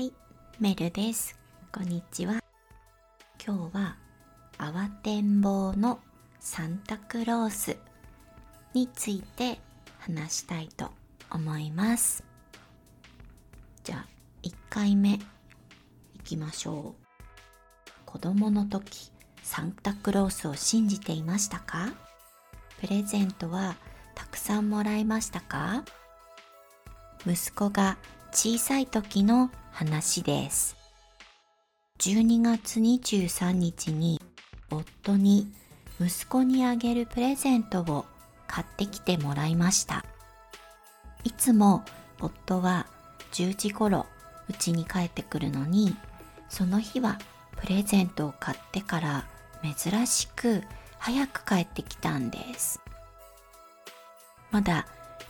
はい、メルです。こんにちは。今日は慌てんぼうのサンタクロースについて話したいと思います。じゃあ1回目いきましょう。子供の時サンタクロースを信じていましたか？プレゼントはたくさんもらいましたか？息子が小さい時の話です。12月23日に夫に息子にあげるプレゼントを買ってきてもらいました。いつも夫は10時頃家に帰ってくるのに、その日はプレゼントを買ってから珍しく早く帰ってきたんです。まだ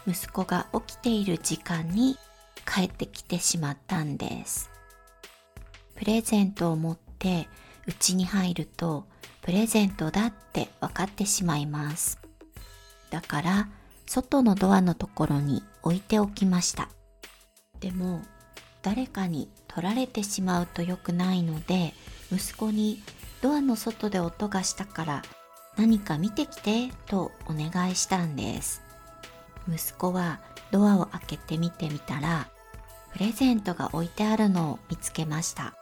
息子が起きている時間に帰ってきてしまったんです。プレゼントを持って家に入るとプレゼントだって分かってしまいます。だから外のドアのところに置いておきました。でも誰かに取られてしまうと良くないので息子にドアの外で音がしたから何か見てきてとお願いしたんです。息子はドアを開けてみてみたらプレゼントが置いてあるのを見つけました。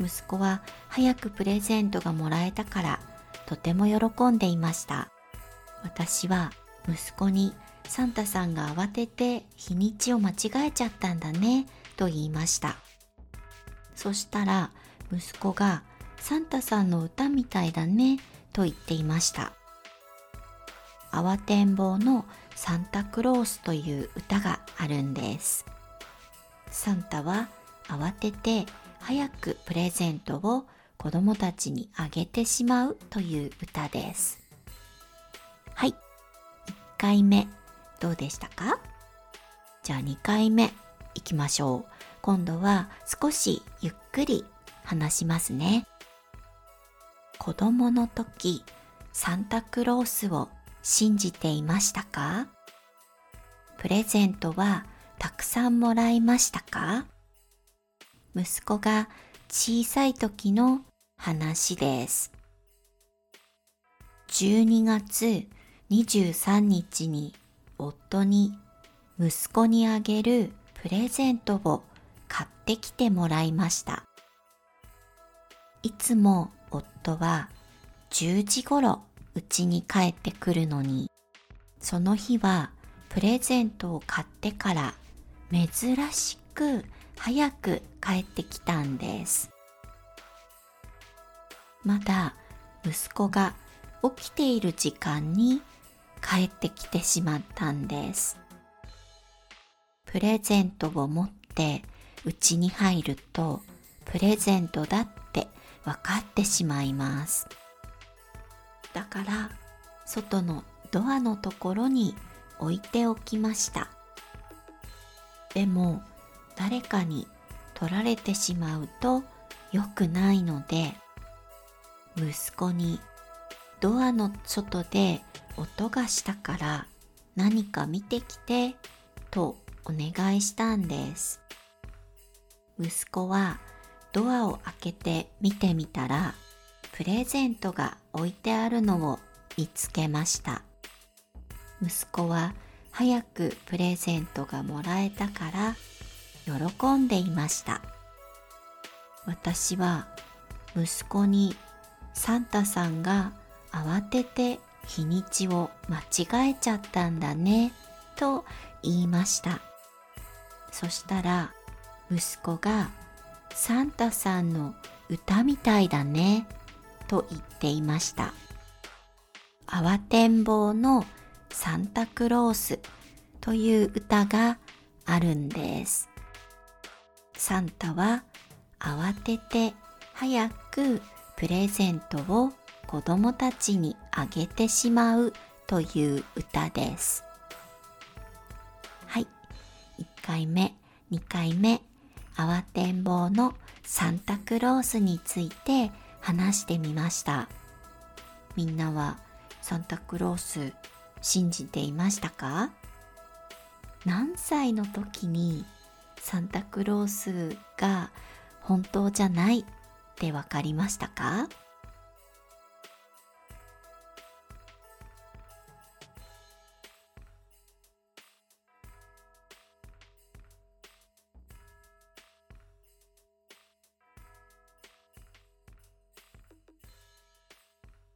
息子は早くプレゼントがもらえたからとても喜んでいました。私は息子にサンタさんが慌てて日にちを間違えちゃったんだねと言いました。そしたら息子がサンタさんの歌みたいだねと言っていました。慌てんぼうのサンタクロースという歌があるんです。サンタは慌てて早くプレゼントを子供たちにあげてしまうという歌です。はい。1回目どうでしたか？じゃあ2回目いきましょう。今度は少しゆっくり話しますね。子供の時サンタクロースを信じていましたか？プレゼントはたくさんもらいましたか？息子が小さい時の話です。12月23日に夫に息子にあげるプレゼントを買ってきてもらいました。いつも夫は10時頃家に帰ってくるのに、その日はプレゼントを買ってから珍しく早く帰ってきたんです。まだ息子が起きている時間に帰ってきてしまったんです。プレゼントを持って家に入るとプレゼントだって分かってしまいます。だから外のドアのところに置いておきました。でも誰かに取られてしまうと良くないので息子にドアの外で音がしたから何か見てきてとお願いしたんです。息子はドアを開けて見てみたらプレゼントが置いてあるのを見つけました。息子は早くプレゼントがもらえたから喜んでいました。私は息子にサンタさんが慌てて日にちを間違えちゃったんだねと言いました。そしたら息子がサンタさんの歌みたいだねと言っていました。慌てんぼうのサンタクロースという歌があるんです。サンタは慌てて早くプレゼントを子供たちにあげてしまうという歌です。はい。1回目、2回目、慌てんぼうのサンタクロースについて話してみました。みんなはサンタクロース信じていましたか？何歳の時にサンタクロースが本当じゃないって分かりましたか？